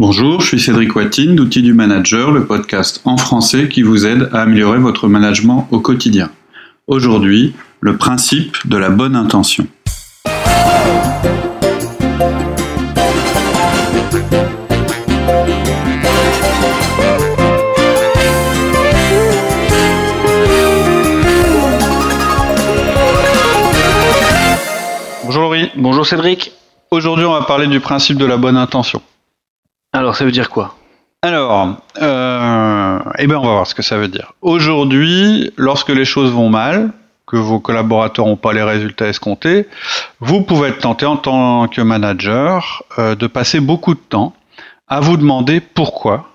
Bonjour, je suis Cédric Watine d'Outils du Manager, le podcast en français qui vous aide à améliorer votre management au quotidien. Aujourd'hui, le principe de la bonne intention. Bonjour Laurie. Bonjour Cédric. Aujourd'hui, on va parler du principe de la bonne intention. Alors, ça veut dire quoi? Alors, euh, eh ben, on va voir ce que ça veut dire. Aujourd'hui, lorsque les choses vont mal, que vos collaborateurs n'ont pas les résultats escomptés, vous pouvez être tenté en tant que manager euh, de passer beaucoup de temps à vous demander pourquoi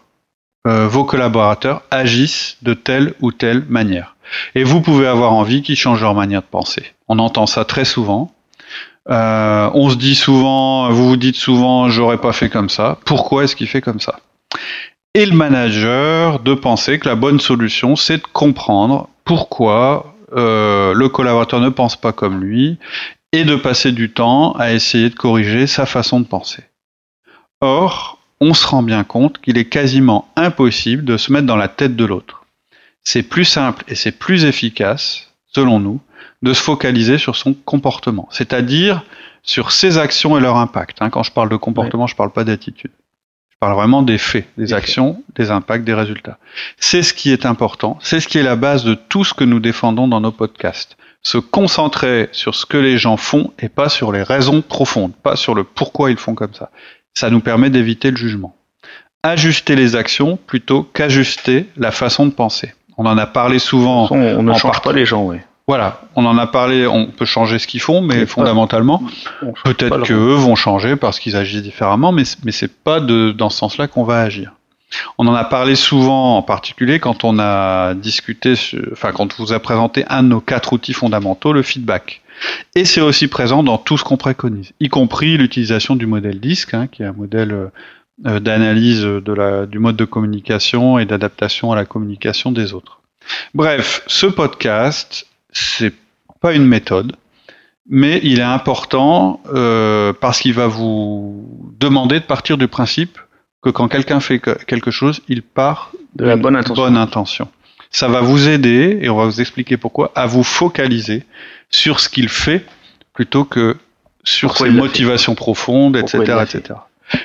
euh, vos collaborateurs agissent de telle ou telle manière. Et vous pouvez avoir envie qu'ils changent leur manière de penser. On entend ça très souvent. Euh, on se dit souvent, vous vous dites souvent, j'aurais pas fait comme ça. Pourquoi est-ce qu'il fait comme ça? Et le manager de penser que la bonne solution, c'est de comprendre pourquoi euh, le collaborateur ne pense pas comme lui et de passer du temps à essayer de corriger sa façon de penser. Or, on se rend bien compte qu'il est quasiment impossible de se mettre dans la tête de l'autre. C'est plus simple et c'est plus efficace, selon nous, de se focaliser sur son comportement, c'est-à-dire sur ses actions et leur impact. Hein, quand je parle de comportement, je ne parle pas d'attitude. Je parle vraiment des faits, des, actions, des impacts, des résultats. C'est ce qui est important, c'est ce qui est la base de tout ce que nous défendons dans nos podcasts. Se concentrer sur ce que les gens font et pas sur les raisons profondes, pas sur le pourquoi ils font comme ça. Ça nous permet d'éviter le jugement. Ajuster les actions plutôt qu'ajuster la façon de penser. On en a parlé souvent. On, ne change pas les gens, oui. Voilà, on en a parlé, on peut changer ce qu'ils font, mais fondamentalement, peut-être qu'eux vont changer parce qu'ils agissent différemment, mais, mais c'est pas de, dans ce sens-là qu'on va agir. On en a parlé souvent, en particulier quand on a discuté, enfin quand on vous a présenté un de nos quatre outils fondamentaux, le feedback. Et c'est aussi présent dans tout ce qu'on préconise, y compris l'utilisation du modèle DISC, hein, qui est un modèle euh, d'analyse de la, du mode de communication et d'adaptation à la communication des autres. Bref, ce podcast c'est pas une méthode, mais il est important euh, parce qu'il va vous demander de partir du principe que quand quelqu'un fait quelque chose, il part de la bonne intention. bonne intention. Ça va vous aider, et on va vous expliquer pourquoi, à vous focaliser sur ce qu'il fait plutôt que sur ses motivations profondes, etc., etc.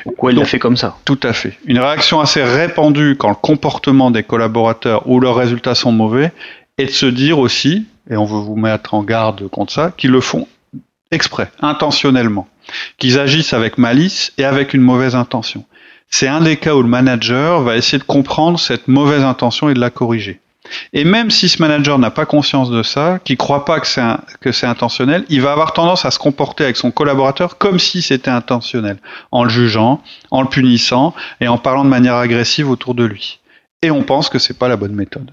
Pourquoi il l'a fait comme ça? Tout à fait. Une réaction assez répandue quand le comportement des collaborateurs ou leurs résultats sont mauvais est de se dire aussi, et on veut vous mettre en garde contre ça, qu'ils le font exprès, intentionnellement, qu'ils agissent avec malice et avec une mauvaise intention. C'est un des cas où le manager va essayer de comprendre cette mauvaise intention et de la corriger. Et même si ce manager n'a pas conscience de ça, qui croit pas que c'est que c'est intentionnel, il va avoir tendance à se comporter avec son collaborateur comme si c'était intentionnel, en le jugeant, en le punissant et en parlant de manière agressive autour de lui. Et on pense que c'est pas la bonne méthode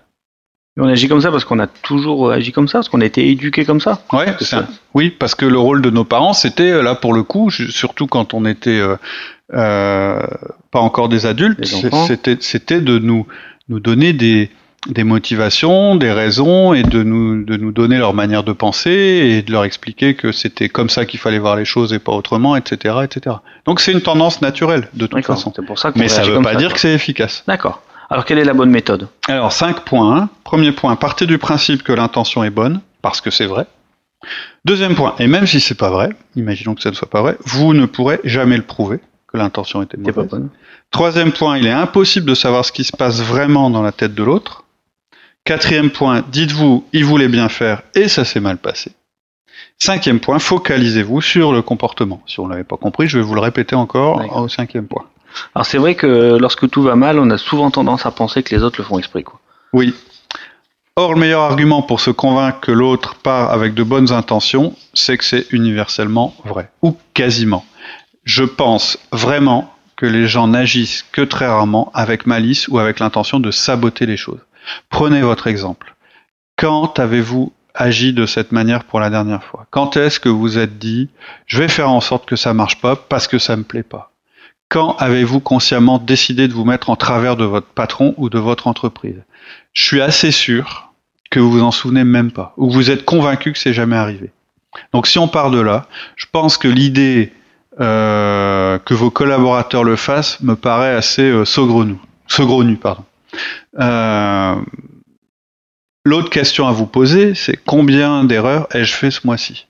on agit comme ça parce qu'on a toujours agi comme ça, parce qu'on a été éduqué comme ça. Ouais. Oui, parce que le rôle de nos parents, c'était euh, là pour le coup, surtout quand on était euh, euh, pas encore des adultes, c'était de nous nous donner des des motivations, des raisons et de nous de nous donner leur manière de penser et de leur expliquer que c'était comme ça qu'il fallait voir les choses et pas autrement, etc., etc. Donc c'est une tendance naturelle de toute façon. Pour ça Mais ça ne veut pas dire que c'est efficace. D'accord. Alors, quelle est la bonne méthode? Alors, cinq points. Premier point, partez du principe que l'intention est bonne, parce que c'est vrai. Deuxième point, et même si c'est pas vrai, imaginons que ça ne soit pas vrai, vous ne pourrez jamais le prouver que l'intention était mauvaise. Pas bonne. Troisième point, il est impossible de savoir ce qui se passe vraiment dans la tête de l'autre. Quatrième point, dites-vous, il voulait bien faire et ça s'est mal passé. Cinquième point, focalisez-vous sur le comportement. Si on ne l'avait pas compris, je vais vous le répéter encore au cinquième point. Alors c'est vrai que lorsque tout va mal, on a souvent tendance à penser que les autres le font exprès. Quoi. Oui. Or, le meilleur argument pour se convaincre que l'autre part avec de bonnes intentions, c'est que c'est universellement vrai, ou quasiment. Je pense vraiment que les gens n'agissent que très rarement avec malice ou avec l'intention de saboter les choses. Prenez votre exemple. Quand avez-vous agi de cette manière pour la dernière fois? Quand est-ce que vous êtes dit, je vais faire en sorte que ça marche pas parce que ça me plaît pas quand avez-vous consciemment décidé de vous mettre en travers de votre patron ou de votre entreprise? Je suis assez sûr que vous vous en souvenez même pas, ou vous êtes convaincu que c'est jamais arrivé. Donc si on part de là, je pense que l'idée euh, que vos collaborateurs le fassent me paraît assez euh, saugrenu. saugrenu pardon. Euh, L'autre question à vous poser, c'est combien d'erreurs ai-je fait ce mois-ci?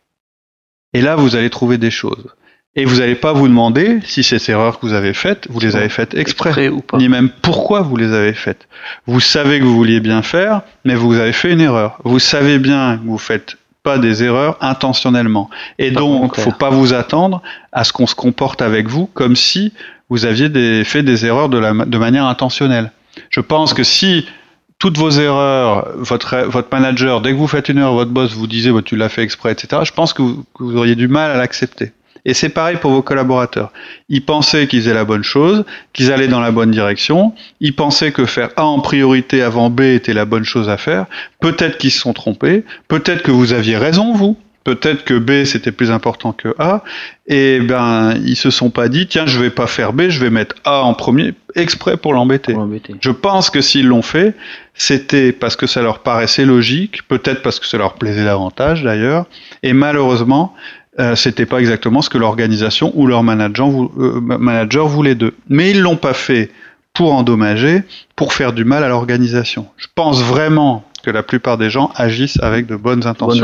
Et là, vous allez trouver des choses. Et vous n'allez pas vous demander si ces erreurs que vous avez faites, vous les avez faites exprès, ou pas. ni même pourquoi vous les avez faites. Vous savez que vous vouliez bien faire, mais vous avez fait une erreur. Vous savez bien que vous faites pas des erreurs intentionnellement. Et Pas donc, faut pas vous attendre à ce qu'on se comporte avec vous comme si vous aviez des, fait des erreurs de, la, de manière intentionnelle. Je pense que si toutes vos erreurs, votre, votre manager, dès que vous faites une erreur, votre boss vous disait bah, tu l'as fait exprès, etc., je pense que vous, que vous auriez du mal à l'accepter. Et c'est pareil pour vos collaborateurs. Ils pensaient qu'ils faisaient la bonne chose, qu'ils allaient dans la bonne direction. Ils pensaient que faire A en priorité avant B était la bonne chose à faire. Peut-être qu'ils se sont trompés. Peut-être que vous aviez raison, vous. Peut-être que B c'était plus important que A. Et ben, ils se sont pas dit, tiens, je vais pas faire B, je vais mettre A en premier, exprès pour l'embêter. Pour l'embêter. Je pense que s'ils l'ont fait, c'était parce que ça leur paraissait logique, peut-être parce que ça leur plaisait davantage d'ailleurs, et malheureusement, euh, c'était pas exactement ce que l'organisation ou leur manager, vou- euh, manager voulait d'eux. Mais ils l'ont pas fait pour endommager, pour faire du mal à l'organisation. Je pense vraiment que la plupart des gens agissent avec de bonnes intentions.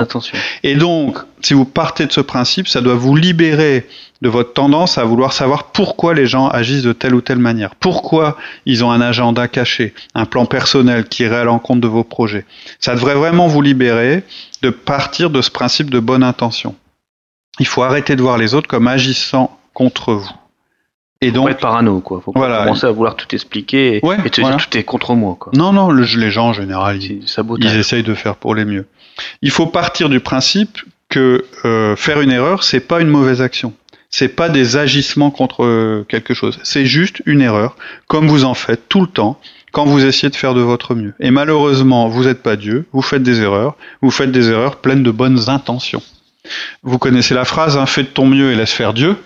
Bonne. Et donc, si vous partez de ce principe, ça doit vous libérer de votre tendance à vouloir savoir pourquoi les gens agissent de telle ou telle manière. Pourquoi ils ont un agenda caché, un plan personnel qui irait à l'encontre de vos projets. Ça devrait vraiment vous libérer de partir de ce principe de bonne intention. Il faut arrêter de voir les autres comme agissant contre vous. Et Faut donc, pas être parano, quoi. Faut pas Voilà. commencer à vouloir tout expliquer et, Ouais, et te voilà. dire tout est contre moi, quoi. non, non, le- les gens en général, ils, ils essayent de faire pour les mieux. Il faut partir du principe que euh, faire une erreur, c'est pas une mauvaise action. C'est pas des agissements contre quelque chose. C'est juste une erreur, comme vous en faites tout le temps quand vous essayez de faire de votre mieux. Et malheureusement, vous n'êtes pas Dieu, vous faites des erreurs, vous faites des erreurs pleines de bonnes intentions. Vous connaissez la phrase hein, fais de ton mieux et laisse faire Dieu.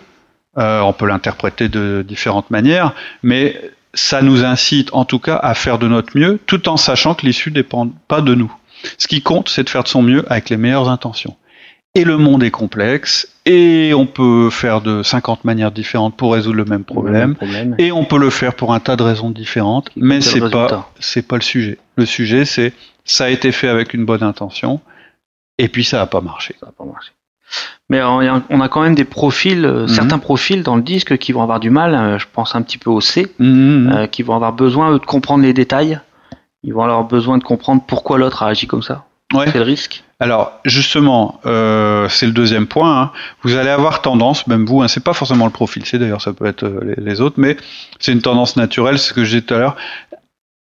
Euh, on peut l'interpréter de différentes manières, mais ça nous incite en tout cas à faire de notre mieux, tout en sachant que l'issue ne dépend pas de nous. Ce qui compte, c'est de faire de son mieux avec les meilleures intentions. Et le monde est complexe, et on peut faire de 50 manières différentes pour résoudre le même problème, problème. et on peut le faire pour un tas de raisons différentes, mais c'est le pas c'est pas le sujet. Le sujet, c'est ça a été fait avec une bonne intention, et puis ça a pas marché. Ça va pas marcher. Mais a- on a quand même des profils, euh, Mhm. certains profils dans le disque qui vont avoir du mal. euh, je pense un petit peu au C, Mhm. euh, qui vont avoir besoin eux, de comprendre les détails. Ils vont avoir besoin de comprendre pourquoi l'autre a agi comme ça. Ouais. C'est le risque. Alors justement, euh, c'est le deuxième point. hein. Vous allez avoir tendance, même vous, hein, c'est pas forcément le profil C d'ailleurs, ça peut être les, les autres, mais c'est une tendance naturelle, c'est ce que je disais tout à l'heure,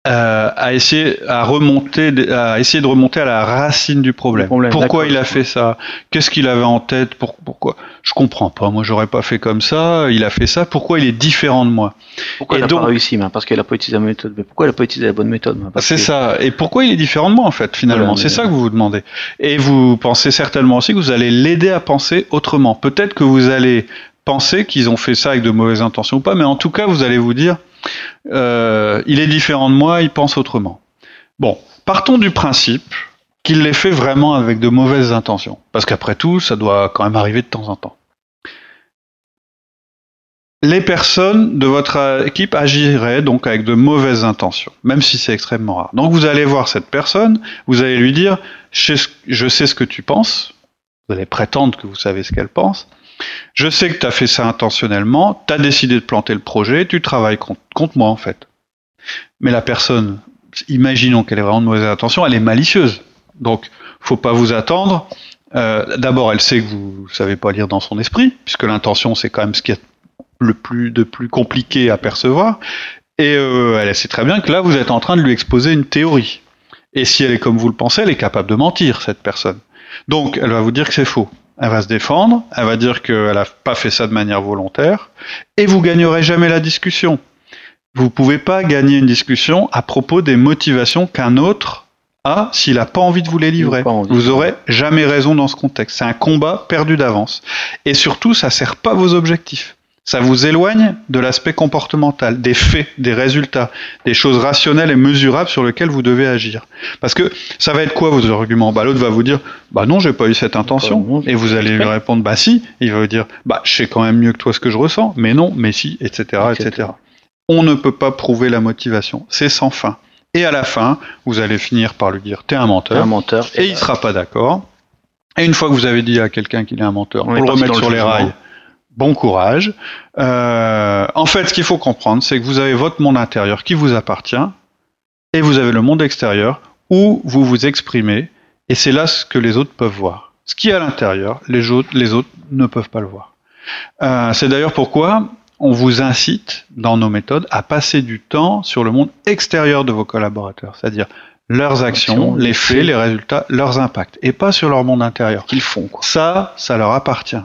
euh, à essayer à remonter, à essayer de remonter à la racine du problème. Pourquoi il a fait ça? Qu'est-ce qu'il avait en tête? Pour- Pourquoi? Je comprends pas. Moi, j'aurais pas fait comme ça. Il a fait ça. Pourquoi il est différent de moi? Pourquoi Et il n'a pas réussi Parce qu'elle n'a pas utilisé la bonne méthode. Mais pourquoi elle n'a pas utilisé la bonne méthode C'est que- ça. Et pourquoi il est différent de moi en fait finalement? Voilà, C'est ça que vous vous demandez. Et vous pensez certainement aussi que vous allez l'aider à penser autrement. Peut-être que vous allez penser qu'ils ont fait ça avec de mauvaises intentions ou pas, mais en tout cas vous allez vous dire euh, il est différent de moi, il pense autrement. Bon, partons du principe qu'il l'ait fait vraiment avec de mauvaises intentions, parce qu'après tout ça doit quand même arriver de temps en temps. Les personnes de votre équipe agiraient donc avec de mauvaises intentions, même si c'est extrêmement rare. Donc vous allez voir cette personne, vous allez lui dire je sais ce- que tu penses, vous allez prétendre que vous savez ce qu'elle pense, je sais que tu as fait ça intentionnellement, tu as décidé de planter le projet, tu travailles contre, moi en fait. Mais la personne, imaginons qu'elle ait vraiment de mauvaises intentions, elle est malicieuse. Donc faut pas vous attendre. Euh, D'abord, elle sait que vous savez pas lire dans son esprit, puisque l'intention c'est quand même ce qui est le plus de plus compliqué à percevoir. Et euh, elle sait très bien que là, vous êtes en train de lui exposer une théorie. Et si elle est comme vous le pensez, elle est capable de mentir, cette personne. Donc, elle va vous dire que c'est faux. Elle va se défendre, elle va dire qu'elle n'a pas fait ça de manière volontaire, et vous gagnerez jamais la discussion. Vous pouvez pas gagner une discussion à propos des motivations qu'un autre a s'il n'a pas envie de vous les livrer. Vous aurez jamais raison dans ce contexte. C'est un combat perdu d'avance. Et surtout, ça sert pas vos objectifs. Ça vous éloigne de l'aspect comportemental, des faits, des résultats, des choses rationnelles et mesurables sur lesquelles vous devez agir. Parce que ça va être quoi vos arguments? Bah l'autre va vous dire bah non, j'ai pas eu cette intention, et vous allez lui répondre bah si. Il va vous dire bah je sais quand même mieux que toi ce que je ressens, mais non, mais si, etc., etc. On ne peut pas prouver la motivation, c'est sans fin. Et à la fin, vous allez finir par lui dire t'es un menteur, un menteur, et il sera pas d'accord. Et une fois que vous avez dit à quelqu'un qu'il est un menteur, pour le remettre sur les rails bon courage. Euh, en fait, ce qu'il faut comprendre, c'est que vous avez votre monde intérieur qui vous appartient, et vous avez le monde extérieur où vous vous exprimez, et c'est là ce que les autres peuvent voir. Ce qui est à l'intérieur, les autres, les autres ne peuvent pas le voir. Euh, c'est d'ailleurs pourquoi on vous incite dans nos méthodes à passer du temps sur le monde extérieur de vos collaborateurs, c'est-à-dire leurs actions, les faits, les résultats, leurs impacts, et pas sur leur monde intérieur. Qu'ils font. Quoi. Ça, ça leur appartient.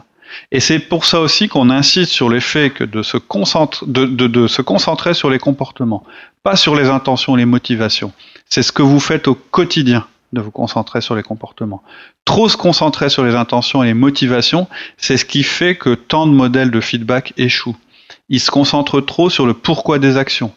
Et c'est pour ça aussi qu'on insiste sur l'effet que de se, de, de, se concentrer sur les comportements, pas sur les intentions, les motivations. C'est ce que vous faites au quotidien de vous concentrer sur les comportements. Trop se concentrer sur les intentions et les motivations, c'est ce qui fait que tant de modèles de feedback échouent. Ils se concentrent trop sur le pourquoi des actions.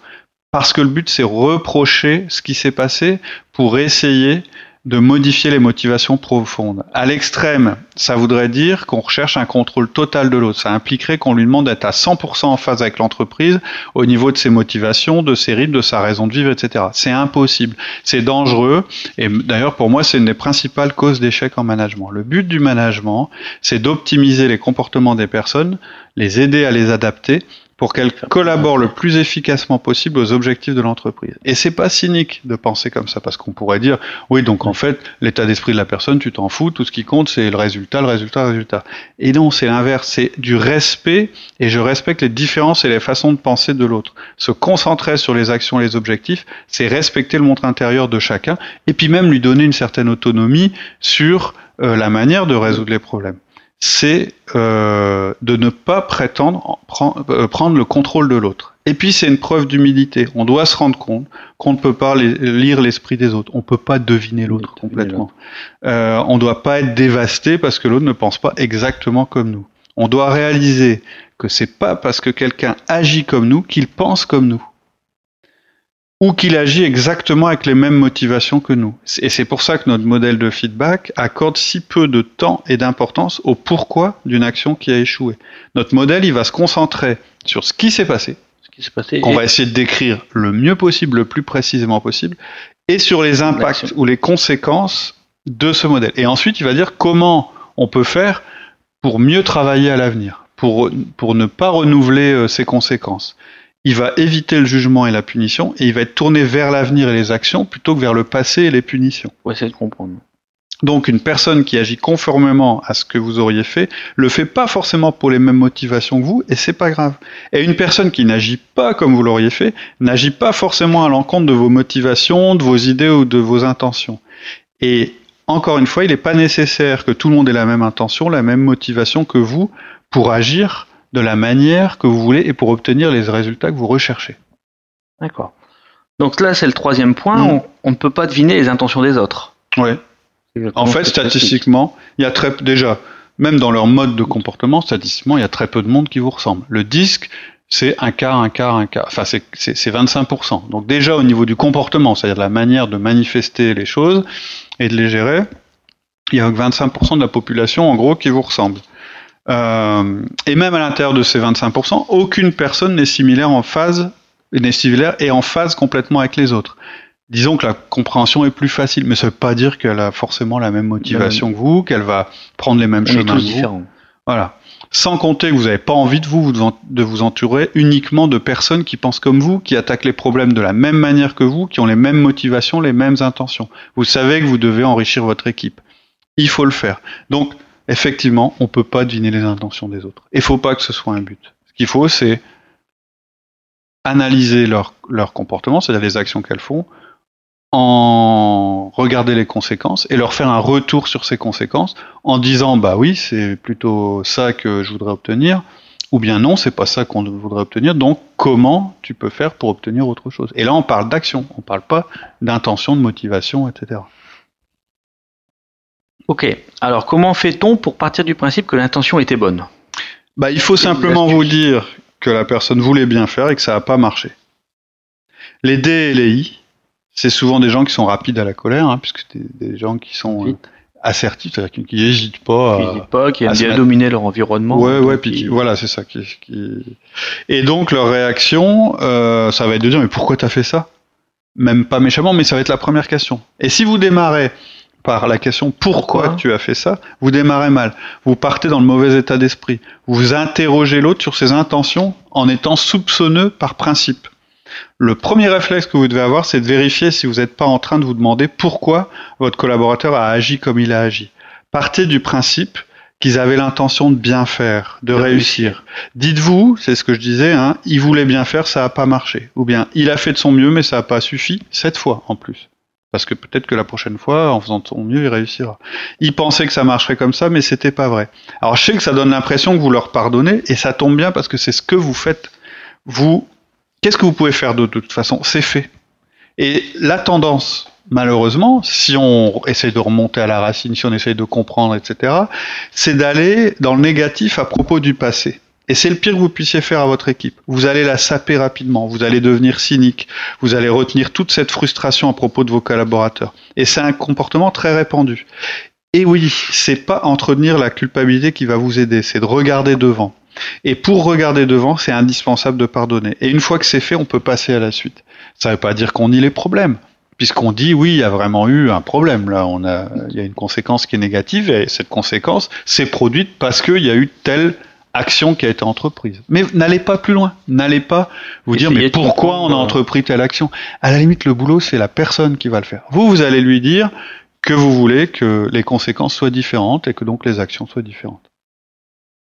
Parce que le but, c'est reprocher ce qui s'est passé pour essayer de modifier les motivations profondes. À l'extrême, ça voudrait dire qu'on recherche un contrôle total de l'autre. Ça impliquerait qu'on lui demande d'être à 100% en phase avec l'entreprise au niveau de ses motivations, de ses rythmes, de sa raison de vivre, etc. C'est impossible. C'est dangereux. Et d'ailleurs, pour moi, c'est une des principales causes d'échec en management. Le but du management, c'est d'optimiser les comportements des personnes, les aider à les adapter pour qu'elle collabore le plus efficacement possible aux objectifs de l'entreprise. Et c'est pas cynique de penser comme ça, parce qu'on pourrait dire, oui, donc en fait, l'état d'esprit de la personne, tu t'en fous, tout ce qui compte, c'est le résultat, le résultat, le résultat. Et non, c'est l'inverse, c'est du respect, et je respecte les différences et les façons de penser de l'autre. Se concentrer sur les actions et les objectifs, c'est respecter le montre intérieur de chacun, et puis même lui donner une certaine autonomie sur euh, la manière de résoudre les problèmes c'est euh, de ne pas prétendre euh, prendre le contrôle de l'autre. Et puis c'est une preuve d'humilité. On doit se rendre compte qu'on ne peut pas lire l'esprit des autres. On ne peut pas deviner l'autre complètement. Euh, on ne doit pas être dévasté parce que l'autre ne pense pas exactement comme nous. On doit réaliser que c'est pas parce que quelqu'un agit comme nous qu'il pense comme nous ou qu'il agit exactement avec les mêmes motivations que nous. Et c'est pour ça que notre modèle de feedback accorde si peu de temps et d'importance au pourquoi d'une action qui a échoué. Notre modèle, il va se concentrer sur ce qui s'est passé, qu'on va essayer de décrire le mieux possible, le plus précisément possible, et sur les impacts ou les conséquences de ce modèle. Et ensuite, il va dire comment on peut faire pour mieux travailler à l'avenir, pour, pour ne pas renouveler euh, ces conséquences il va éviter le jugement et la punition, et il va être tourné vers l'avenir et les actions plutôt que vers le passé et les punitions. Ouais, c'est de comprendre. Donc une personne qui agit conformément à ce que vous auriez fait, le fait pas forcément pour les mêmes motivations que vous, et c'est pas grave. Et une personne qui n'agit pas comme vous l'auriez fait, n'agit pas forcément à l'encontre de vos motivations, de vos idées ou de vos intentions. Et encore une fois, il n'est pas nécessaire que tout le monde ait la même intention, la même motivation que vous pour agir de la manière que vous voulez et pour obtenir les résultats que vous recherchez. D'accord. Donc là, c'est le troisième point. Mm. On, ne peut pas deviner les intentions des autres. Oui. En fait, statistiquement, il y a très déjà, même dans leur mode de comportement, statistiquement, il y a très peu de monde qui vous ressemble. Le disque, c'est un quart, un quart, un quart. Enfin, c'est 25%. Donc déjà, au niveau du comportement, c'est-à-dire de la manière de manifester les choses et de les gérer, il y a 25% de la population, en gros, qui vous ressemble. Euh, et même à l'intérieur de ces 25%, aucune personne n'est similaire en phase, n'est similaire et en phase complètement avec les autres. Disons que la compréhension est plus facile, mais ça ne veut pas dire qu'elle a forcément la même motivation que vous, qu'elle va prendre les mêmes chemins que vous. Voilà. Sans compter que vous n'avez pas envie de vous, de vous entourer uniquement de personnes qui pensent comme vous, qui attaquent les problèmes de la même manière que vous, qui ont les mêmes motivations, les mêmes intentions. Vous savez que vous devez enrichir votre équipe. Il faut le faire. Donc, effectivement, on ne peut pas deviner les intentions des autres. Il ne faut pas que ce soit un but. Ce qu'il faut, c'est analyser leur, comportement, c'est-à-dire les actions qu'elles font, en regarder les conséquences et leur faire un retour sur ces conséquences en disant bah oui c'est plutôt ça que je voudrais obtenir ou bien non c'est pas ça qu'on voudrait obtenir donc comment tu peux faire pour obtenir autre chose? Et là on parle d'action on parle pas d'intention de motivation etc Ok, alors comment fait-on pour partir du principe que l'intention était bonne? Bah, il faut simplement vous dire que la personne voulait bien faire et que ça n'a pas marché. Les D et les I, c'est souvent des gens qui sont rapides à la colère, hein, puisque c'est des gens qui sont euh, assertifs, c'est-à-dire qui n'hésitent pas. Qui à- n'hésitent pas, qui à aiment se bien dominer leur environnement. Ouais, ouais, puis qui- voilà, c'est ça. Qui, qui- Et donc leur réaction, euh, ça va être de dire mais pourquoi t'as fait ça? Même pas méchamment, mais ça va être la première question. Et si vous démarrez par la question pourquoi, Pourquoi tu as fait ça, vous démarrez mal. Vous partez dans le mauvais état d'esprit. Vous interrogez l'autre sur ses intentions en étant soupçonneux par principe. Le premier réflexe que vous devez avoir, c'est de vérifier si vous n'êtes pas en train de vous demander pourquoi votre collaborateur a agi comme il a agi. Partez du principe qu'ils avaient l'intention de bien faire, de De réussir. Dites-vous, c'est ce que je disais, hein, il voulait bien faire, ça n'a pas marché. Ou bien, il a fait de son mieux, mais ça n'a pas suffi, cette fois en plus. Parce que peut-être que la prochaine fois, en faisant de son mieux, il réussira. Il pensait que ça marcherait comme ça, mais c'était pas vrai. Alors je sais que ça donne l'impression que vous leur pardonnez, et ça tombe bien parce que c'est ce que vous faites. Vous, qu'est-ce que vous pouvez faire d'autre de toute façon? C'est fait. Et la tendance, malheureusement, si on essaie de remonter à la racine, si on essaie de comprendre, etc., c'est d'aller dans le négatif à propos du passé. Et c'est le pire que vous puissiez faire à votre équipe. Vous allez la saper rapidement, vous allez devenir cynique, vous allez retenir toute cette frustration à propos de vos collaborateurs. Et c'est un comportement très répandu. Et oui, c'est pas entretenir la culpabilité qui va vous aider, c'est de regarder devant. Et pour regarder devant, c'est indispensable de pardonner. Et une fois que c'est fait, on peut passer à la suite. Ça ne veut pas dire qu'on nie les problèmes, puisqu'on dit oui, il y a vraiment eu un problème. Là, on a, il y a une conséquence qui est négative, et cette conséquence s'est produite parce qu'il y a eu telle action qui a été entreprise. Mais n'allez pas plus loin. N'allez pas vous dire mais pourquoi on a entrepris telle action? À la limite, le boulot, c'est la personne qui va le faire. Vous, vous allez lui dire que vous voulez que les conséquences soient différentes et que donc les actions soient différentes.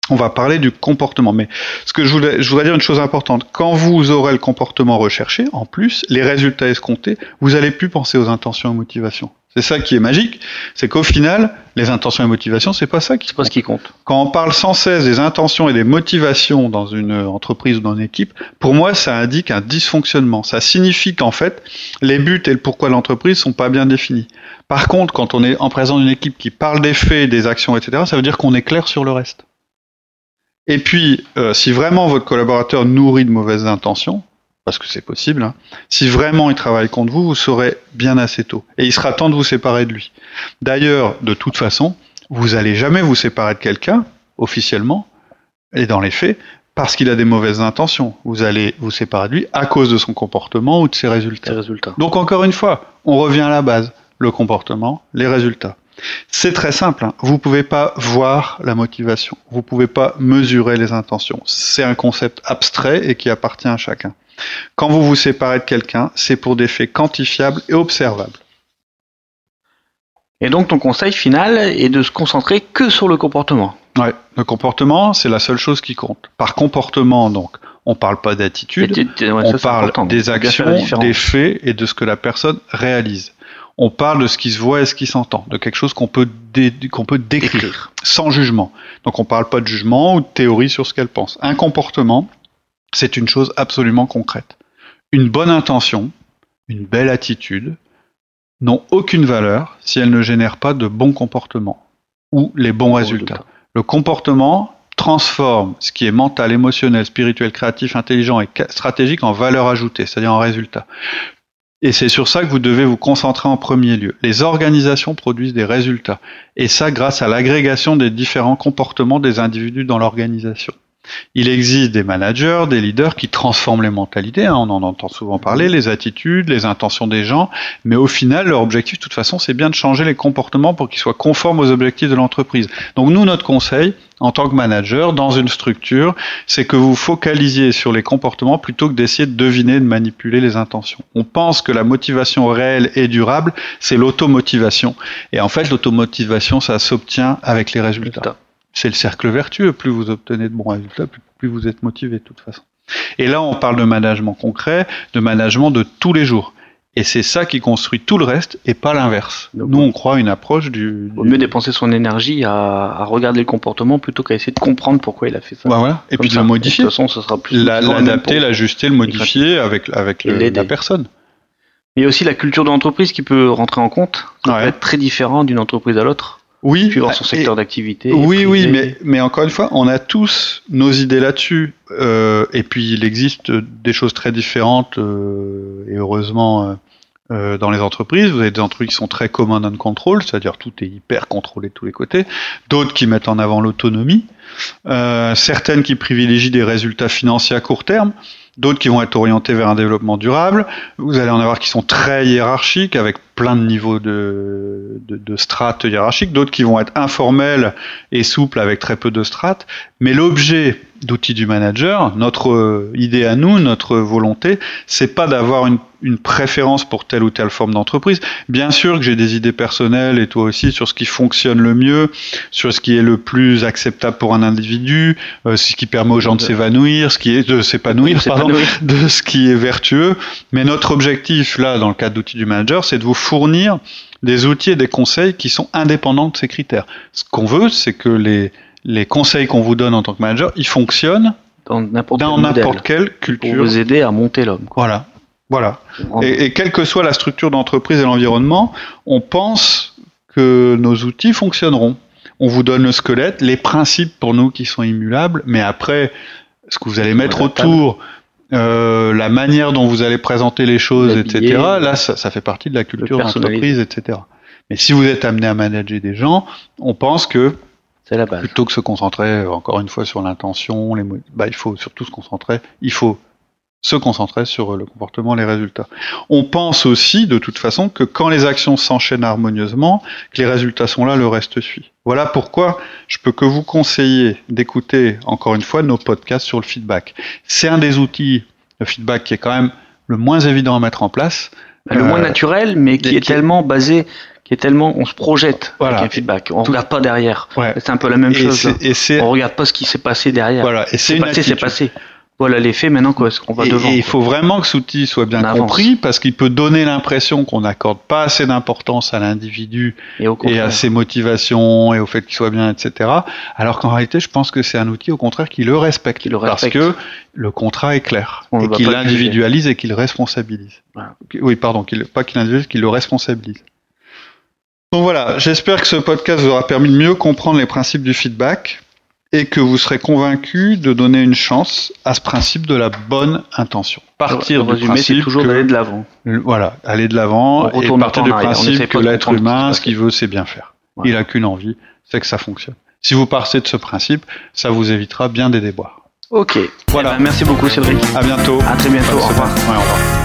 On va parler du comportement, mais ce que je voudrais, je voudrais dire une chose importante. Quand vous aurez le comportement recherché, en plus, les résultats escomptés, vous allez plus penser aux intentions et motivations. C'est ça qui est magique, c'est qu'au final, les intentions et motivations, c'est pas ça qui C'est pas ce qui compte. quand on parle sans cesse des intentions et des motivations dans une entreprise ou dans une équipe, pour moi, ça indique un dysfonctionnement. Ça signifie qu'en fait, les buts et le pourquoi de l'entreprise sont pas bien définis. Par contre, quand on est en présence d'une équipe qui parle des faits, des actions, etc., ça veut dire qu'on est clair sur le reste. Et puis, euh, si vraiment votre collaborateur nourrit de mauvaises intentions, parce que c'est possible, hein, si vraiment il travaille contre vous, vous saurez bien assez tôt. Et il sera temps de vous séparer de lui. D'ailleurs, de toute façon, vous allez jamais vous séparer de quelqu'un, officiellement, et dans les faits, parce qu'il a des mauvaises intentions. Vous allez vous séparer de lui à cause de son comportement ou de ses résultats. Ces résultats. Donc encore une fois, on revient à la base, le comportement, les résultats. C'est très simple, hein. vous pouvez pas voir la motivation, vous pouvez pas mesurer les intentions. C'est un concept abstrait et qui appartient à chacun. Quand vous vous séparez de quelqu'un, c'est pour des faits quantifiables et observables. Et donc ton conseil final est de se concentrer que sur le comportement. Ouais, le comportement, c'est la seule chose qui compte. Par comportement, donc, on parle pas d'attitude, Ouais, on parle des actions, des faits et de ce que la personne réalise. On parle de ce qui se voit et ce qui s'entend, de quelque chose qu'on peut, dé- peut décrire, Décrire. sans jugement. Donc on parle pas de jugement ou de théorie sur ce qu'elle pense. Un comportement, c'est une chose absolument concrète. Une bonne intention, une belle attitude, n'ont aucune valeur si elles ne génèrent pas de bons comportements ou les bons résultats. Le comportement transforme ce qui est mental, émotionnel, spirituel, créatif, intelligent et stratégique en valeur ajoutée, c'est-à-dire en résultat. Et c'est sur ça que vous devez vous concentrer en premier lieu. Les organisations produisent des résultats. Et ça grâce à l'agrégation des différents comportements des individus dans l'organisation. Il existe des managers, des leaders qui transforment les mentalités, hein, on en entend souvent parler, les attitudes, les intentions des gens, mais au final, leur objectif, de toute façon, c'est bien de changer les comportements pour qu'ils soient conformes aux objectifs de l'entreprise. Donc nous, notre conseil, en tant que manager, dans une structure, c'est que vous focalisiez sur les comportements plutôt que d'essayer de deviner, de manipuler les intentions. On pense que la motivation réelle et durable, c'est l'automotivation. Et en fait, l'automotivation, ça s'obtient avec les résultats. C'est le cercle vertueux. Plus vous obtenez de bons résultats, plus, plus vous êtes motivé de toute façon. Et là, on parle de management concret, de management de tous les jours. Et c'est ça qui construit tout le reste et pas l'inverse. Nous, on croit à une approche du. Vaut du- mieux dépenser son énergie à, à regarder le comportement plutôt qu'à essayer de comprendre pourquoi il a fait ça. Bah voilà. Et Comme puis de ça. le modifier. De toute façon, ce sera plus L'adapter, l'ajuster, le modifier avec, avec le- la personne. Il y a aussi la culture de l'entreprise qui peut rentrer en compte. Ça Ouais. peut être très différent d'une entreprise à l'autre. Oui, son secteur d'activité. Oui, mais, mais encore une fois, on a tous nos idées là-dessus. Euh, et puis, il existe des choses très différentes, euh, et heureusement, euh, euh, dans les entreprises. Vous avez des entreprises qui sont très command and control, c'est-à-dire tout est hyper contrôlé de tous les côtés. D'autres qui mettent en avant l'autonomie. Euh, certaines qui privilégient des résultats financiers à court terme. D'autres qui vont être orientés vers un développement durable. Vous allez en avoir qui sont très hiérarchiques, avec plein de niveaux de, de, de strates hiérarchiques. D'autres qui vont être informels et souples, avec très peu de strates. Mais l'objet d'outils du manager, notre euh, idée à nous, notre volonté, c'est pas d'avoir une, une préférence pour telle ou telle forme d'entreprise. Bien sûr que j'ai des idées personnelles et toi aussi sur ce qui fonctionne le mieux, sur ce qui est le plus acceptable pour un individu, euh, ce qui permet aux gens de s'évanouir, ce qui est de s'épanouir, pardon, de ce qui est vertueux. Mais notre objectif, là, dans le cadre d'outils du manager, c'est de vous fournir des outils et des conseils qui sont indépendants de ces critères. Ce qu'on veut, c'est que les, les conseils qu'on vous donne en tant que manager, ils fonctionnent dans n'importe quel quelle pour culture. vous aider à monter l'homme. Voilà. Voilà. Et, et quelle que soit la structure d'entreprise et l'environnement, on pense que nos outils fonctionneront. On vous donne le squelette, les principes pour nous qui sont immutables, mais après, ce que vous allez mettre autour, euh, la manière dont vous allez présenter les choses, etc., là, ça, ça fait partie de la culture d'entreprise, etc. Mais si vous êtes amené à manager des gens, on pense que C'est la base. plutôt que se concentrer euh, encore une fois sur l'intention, les bah, il faut surtout se concentrer, il faut se concentrer sur euh, le comportement, les résultats. On pense aussi de toute façon que quand les actions s'enchaînent harmonieusement, que les résultats sont là, le reste suit. Voilà pourquoi je peux que vous conseiller d'écouter encore une fois nos podcasts sur le feedback. C'est un des outils, le feedback qui est quand même le moins évident à mettre en place. Le moins Euh, naturel, mais qui est qui- tellement basé, qui est tellement, on se projette Voilà. avec un feedback. On Tout- regarde pas derrière. Ouais. C'est un peu la même Et chose. et c'est On regarde pas ce qui s'est passé derrière. voilà, et c'est passé, c'est passé. Voilà l'effet. Maintenant, quoi, on va et, devant. et il faut vraiment que cet outil soit bien compris parce qu'il peut donner l'impression qu'on n'accorde pas assez d'importance à l'individu Et à ses motivations et au fait qu'il soit bien, etc. Alors qu'en réalité, je pense que c'est un outil au contraire qui le respecte, Qui le parce que le contrat est clair On et qu'il l'individualise et qu'il responsabilise. Voilà. Oui, pardon, pas qu'il individualise, qu'il le responsabilise. Donc voilà, j'espère que ce podcast vous aura permis de mieux comprendre les principes du feedback et que vous serez convaincu de donner une chance à ce principe de la bonne intention. Partir du résumé, c'est principe toujours que- d'aller de l'avant. Voilà, aller de l'avant On et partir du principe que l'être humain, ce qu'il veut, c'est bien faire. Voilà. Il a qu'une envie, c'est que ça fonctionne. Si vous partez de ce principe, ça vous évitera bien des déboires. Ok. Voilà. Eh ben, merci beaucoup, Cédric. À bientôt. À très bientôt. Au revoir. Ouais, au revoir.